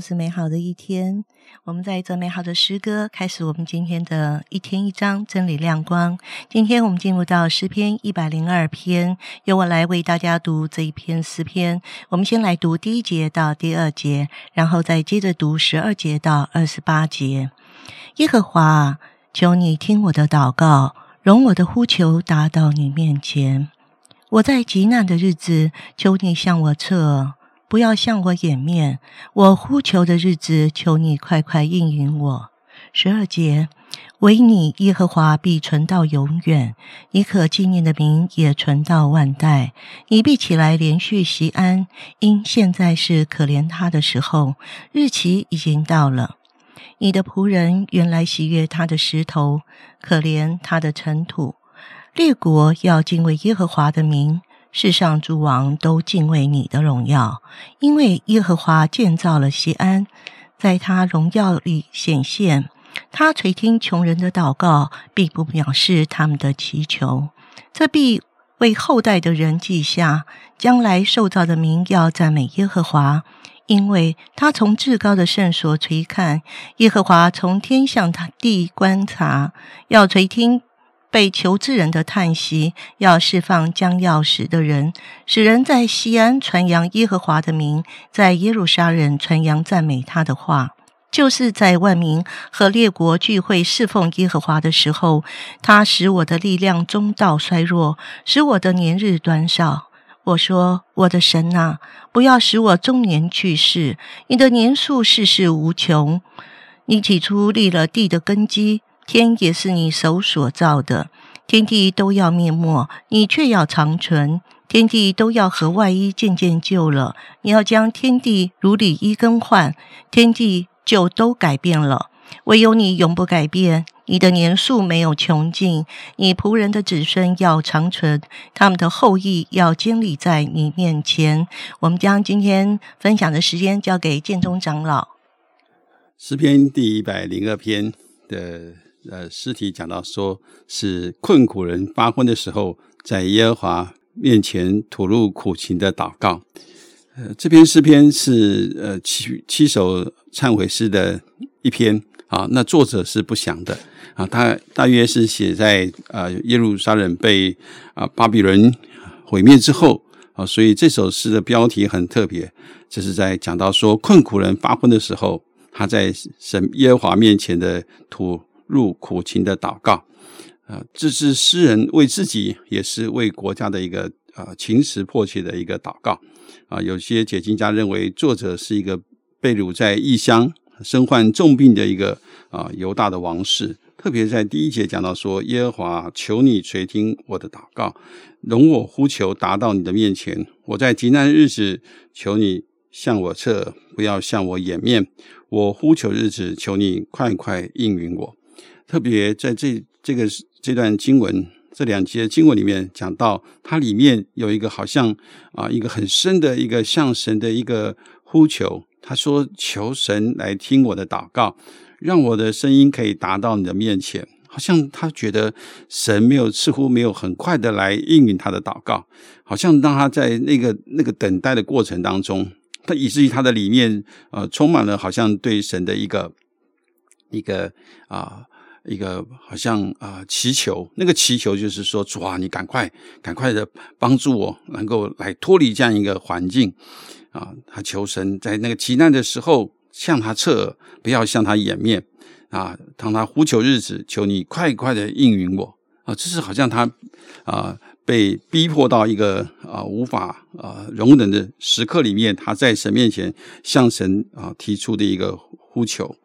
是美好的一天。我们在这美好的诗歌开始我们今天的一天一章真理亮光。今天我们进入到诗篇一百零二篇，由我来为大家读这一篇诗篇。我们先来读第一节到第二节，然后再接着读十二节到二十八节。耶和华，求你听我的祷告，容我的呼求达到你面前。我在极难的日子，求你向我侧耳。不要向我掩面，我呼求的日子，求你快快应允我。十二节，唯你耶和华必存到永远，你可纪念的名也存到万代。你必起来连续席安，因现在是可怜他的时候，日期已经到了。你的仆人原来喜悦他的石头，可怜他的尘土。列国要敬畏耶和华的名。世上诸王都敬畏你的荣耀，因为耶和华建造了西安，在他荣耀里显现。他垂听穷人的祷告，并不藐视他们的祈求。这必为后代的人记下，将来受造的民要赞美耶和华，因为他从至高的圣所垂看，耶和华从天向他地观察，要垂听。被求之人的叹息，要释放将要死的人，使人在西安传扬耶和华的名，在耶路撒冷传扬赞美他的话。就是在万民和列国聚会侍奉耶和华的时候，他使我的力量中道衰弱，使我的年日短少。我说：“我的神啊，不要使我中年去世。你的年数世世无穷。你起初立了地的根基。”天也是你手所造的，天地都要灭没，你却要长存；天地都要和外衣渐渐旧了，你要将天地如里衣更换，天地就都改变了。唯有你永不改变，你的年数没有穷尽，你仆人的子孙要长存，他们的后裔要坚立在你面前。我们将今天分享的时间交给建中长老。诗篇第一百零二篇的。呃，诗题讲到说是困苦人发昏的时候，在耶和华面前吐露苦情的祷告。呃，这篇诗篇是呃七七首忏悔诗的一篇啊。那作者是不详的啊，他大约是写在啊耶路撒冷被啊巴比伦毁灭之后啊，所以这首诗的标题很特别，这是在讲到说困苦人发昏的时候，他在神耶和华面前的吐。入苦情的祷告，啊，这是诗人为自己，也是为国家的一个啊情实迫切的一个祷告啊。有些解经家认为，作者是一个被掳在异乡、身患重病的一个啊犹大的王室。特别在第一节讲到说：“耶和华，求你垂听我的祷告，容我呼求达到你的面前。我在极难日子，求你向我侧，不要向我掩面。我呼求日子，求你快快应允我。”特别在这这个这段经文这两节经文里面讲到，它里面有一个好像啊一个很深的一个向神的一个呼求。他说：“求神来听我的祷告，让我的声音可以达到你的面前。”好像他觉得神没有似乎没有很快的来应允他的祷告，好像让他在那个那个等待的过程当中，他以至于他的里面呃充满了好像对神的一个一个啊。一个好像啊祈求，那个祈求就是说主啊，你赶快赶快的帮助我，能够来脱离这样一个环境啊。他求神在那个极难的时候向他侧耳，不要向他掩面啊。当他呼求日子，求你快快的应允我啊。这是好像他啊被逼迫到一个啊无法啊容忍的时刻里面，他在神面前向神啊提出的一个呼求。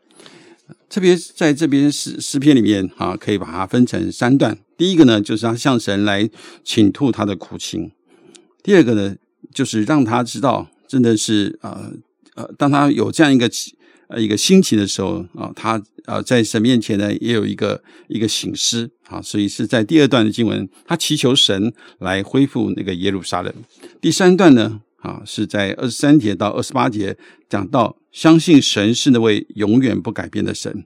特别在这边诗诗篇里面啊，可以把它分成三段。第一个呢，就是他向神来倾吐他的苦情；第二个呢，就是让他知道，真的是呃呃，当他有这样一个呃一个心情的时候啊，他呃在神面前呢，也有一个一个醒思啊，所以是在第二段的经文，他祈求神来恢复那个耶路撒冷。第三段呢？啊，是在二十三节到二十八节讲到，相信神是那位永远不改变的神。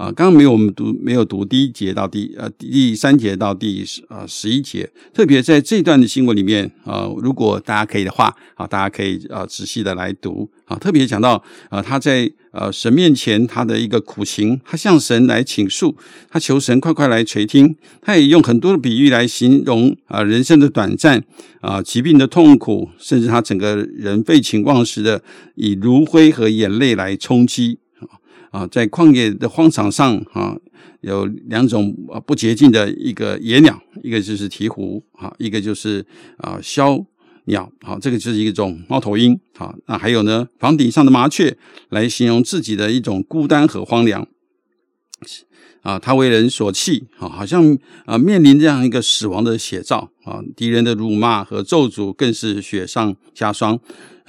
啊，刚刚没有我们读没有读第一节到第呃第三节到第呃十一节，特别在这段的新闻里面啊，如果大家可以的话啊，大家可以呃仔细的来读。啊，特别讲到啊他在呃神面前他的一个苦情，他向神来倾诉，他求神快快来垂听，他也用很多的比喻来形容啊人生的短暂啊疾病的痛苦，甚至他整个人废寝忘食的以炉灰和眼泪来冲击。啊，在旷野的荒场上，啊，有两种啊不洁净的一个野鸟，一个就是鹈鹕，啊，一个就是啊枭鸟，好，这个就是一种猫头鹰，好，那还有呢，房顶上的麻雀，来形容自己的一种孤单和荒凉，啊，他为人所弃，啊，好像啊面临这样一个死亡的写照，啊，敌人的辱骂和咒诅更是雪上加霜，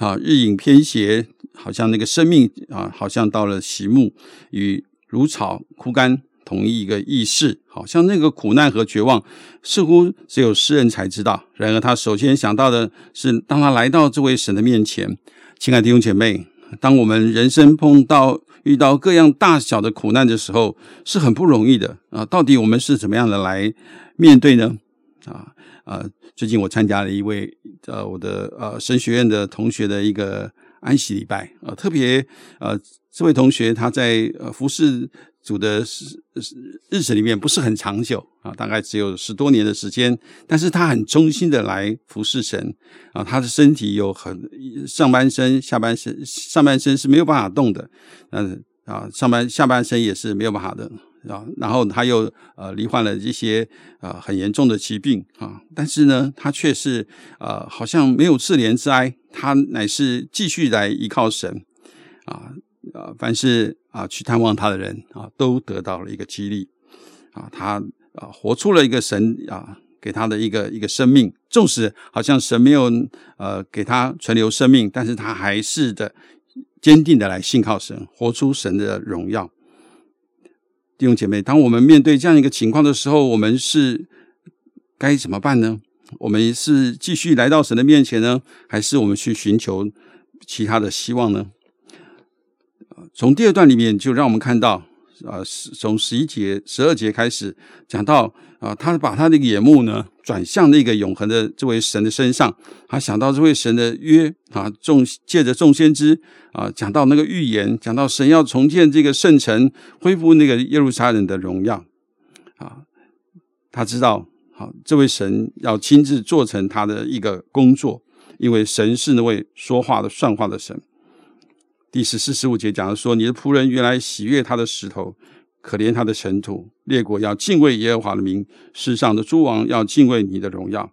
啊，日影偏斜。好像那个生命啊，好像到了席木，与如草枯干同一个意识。好像那个苦难和绝望，似乎只有诗人才知道。然而他首先想到的是，当他来到这位神的面前，亲爱的弟兄姐妹，当我们人生碰到遇到各样大小的苦难的时候，是很不容易的啊。到底我们是怎么样的来面对呢？啊啊！最近我参加了一位呃我的呃神学院的同学的一个。安息礼拜啊，特别呃，这位同学他在呃服侍主的日日子里面不是很长久啊，大概只有十多年的时间，但是他很忠心的来服侍神啊，他的身体有很上半身、下半身，上半身是没有办法动的，嗯啊，上半下半身也是没有办法的。啊，然后他又呃罹患了一些呃很严重的疾病啊，但是呢，他却是呃好像没有自怜之哀，他乃是继续来依靠神啊啊，凡是啊去探望他的人啊，都得到了一个激励啊，他啊活出了一个神啊给他的一个一个生命，纵使好像神没有呃给他存留生命，但是他还是的坚定的来信靠神，活出神的荣耀。弟兄姐妹，当我们面对这样一个情况的时候，我们是该怎么办呢？我们是继续来到神的面前呢，还是我们去寻求其他的希望呢？从第二段里面就让我们看到。啊，从十一节、十二节开始讲到啊，他把他的眼目呢转向那个永恒的这位神的身上，他想到这位神的约啊，众借着众先知啊，讲到那个预言，讲到神要重建这个圣城，恢复那个耶路撒冷的荣耀啊，他知道好，这位神要亲自做成他的一个工作，因为神是那位说话的、算话的神。第十四、十五节讲的说：“你的仆人原来喜悦他的石头，可怜他的尘土。列国要敬畏耶和华的名，世上的诸王要敬畏你的荣耀。”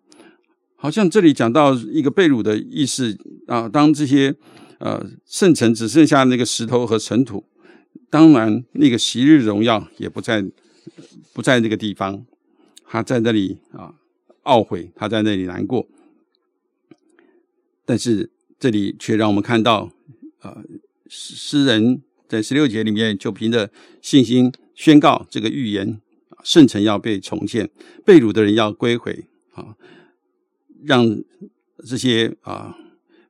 好像这里讲到一个被掳的意思啊。当这些呃圣城只剩下那个石头和尘土，当然那个昔日荣耀也不在不在那个地方。他在那里啊懊悔，他在那里难过。但是这里却让我们看到啊。诗人在十六节里面就凭着信心宣告这个预言，圣城要被重建，被掳的人要归回啊，让这些啊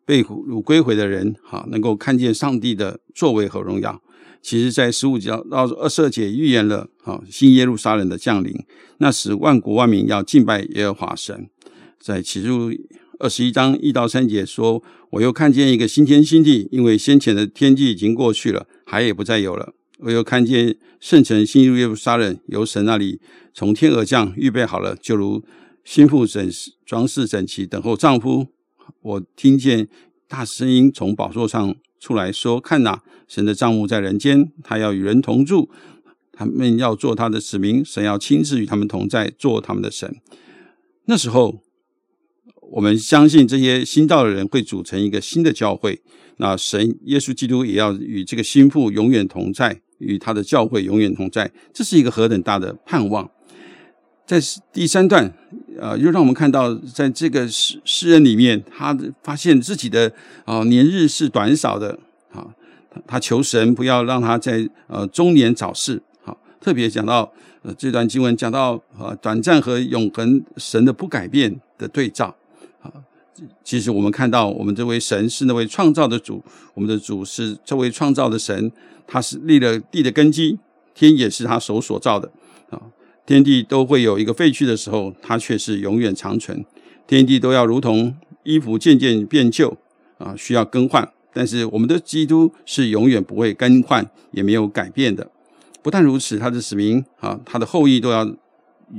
被掳归回的人啊能够看见上帝的作为和荣耀。其实，在十五节到二十二节预言了啊新耶路撒冷的降临，那使万国万民要敬拜耶和华神。在启入二十一章一到三节说。我又看见一个新天新地，因为先前的天际已经过去了，海也不再有了。我又看见圣城新入耶路撒冷，由神那里从天而降，预备好了，就如新妇整装饰整齐，等候丈夫。我听见大声音从宝座上出来说：“看哪，神的帐幕在人间，他要与人同住，他们要做他的子民，神要亲自与他们同在，做他们的神。”那时候。我们相信这些新到的人会组成一个新的教会，那神耶稣基督也要与这个心腹永远同在，与他的教会永远同在，这是一个何等大的盼望！在第三段，呃，又让我们看到，在这个诗诗人里面，他发现自己的啊年日是短少的，啊，他求神不要让他在呃中年早逝，好，特别讲到呃这段经文讲到啊短暂和永恒神的不改变的对照。啊其实我们看到，我们这位神是那位创造的主，我们的主是这位创造的神，他是立了地的根基，天也是他手所造的啊。天地都会有一个废去的时候，它却是永远长存。天地都要如同衣服渐渐变旧啊，需要更换。但是我们的基督是永远不会更换，也没有改变的。不但如此，他的使命啊，他的后裔都要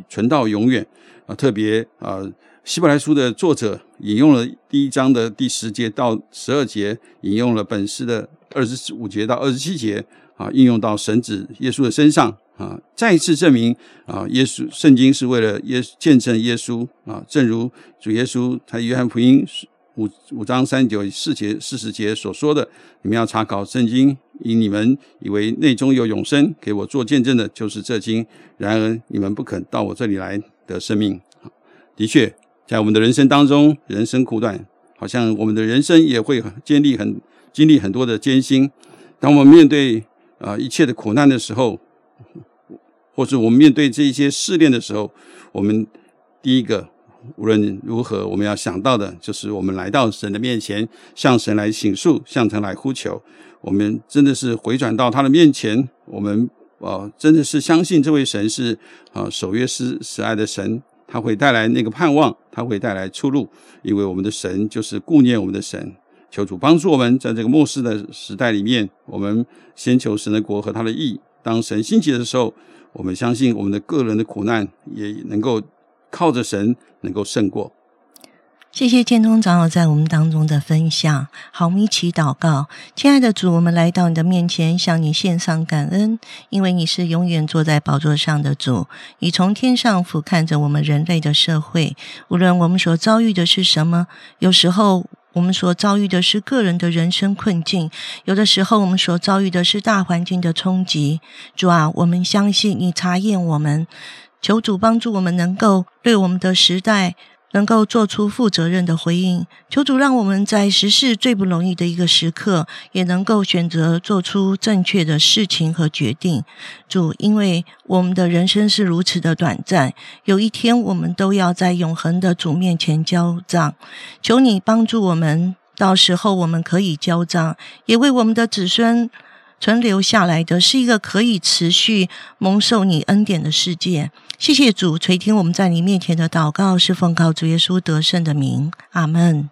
存到永远啊。特别啊，希伯来书的作者引用了第一章的第十节到十二节，引用了本诗的二十五节到二十七节啊，应用到神子耶稣的身上。啊，再一次证明啊，耶稣圣经是为了耶见证耶稣啊，正如主耶稣在约翰福音五五章三九四节四十节所说的，你们要查考圣经，因你们以为内中有永生，给我做见证的，就是这经。然而你们不肯到我这里来得生命。的确，在我们的人生当中，人生苦短，好像我们的人生也会经历很经历很多的艰辛。当我们面对啊一切的苦难的时候，或是我们面对这一些试炼的时候，我们第一个无论如何，我们要想到的就是我们来到神的面前，向神来倾诉，向神来呼求。我们真的是回转到他的面前，我们啊，真的是相信这位神是啊守约施慈爱的神，他会带来那个盼望，他会带来出路，因为我们的神就是顾念我们的神。求主帮助我们，在这个末世的时代里面，我们先求神的国和他的义。当神兴起的时候。我们相信，我们的个人的苦难也能够靠着神能够胜过。谢谢建通长老在我们当中的分享。好，我们一起祷告，亲爱的主，我们来到你的面前，向你献上感恩，因为你是永远坐在宝座上的主。你从天上俯瞰着我们人类的社会，无论我们所遭遇的是什么，有时候。我们所遭遇的是个人的人生困境，有的时候我们所遭遇的是大环境的冲击。主啊，我们相信你查验我们，求主帮助我们能够对我们的时代。能够做出负责任的回应，求主让我们在时事最不容易的一个时刻，也能够选择做出正确的事情和决定。主，因为我们的人生是如此的短暂，有一天我们都要在永恒的主面前交账。求你帮助我们，到时候我们可以交账，也为我们的子孙。存留下来的是一个可以持续蒙受你恩典的世界。谢谢主垂听我们在你面前的祷告，是奉告主耶稣得胜的名。阿门。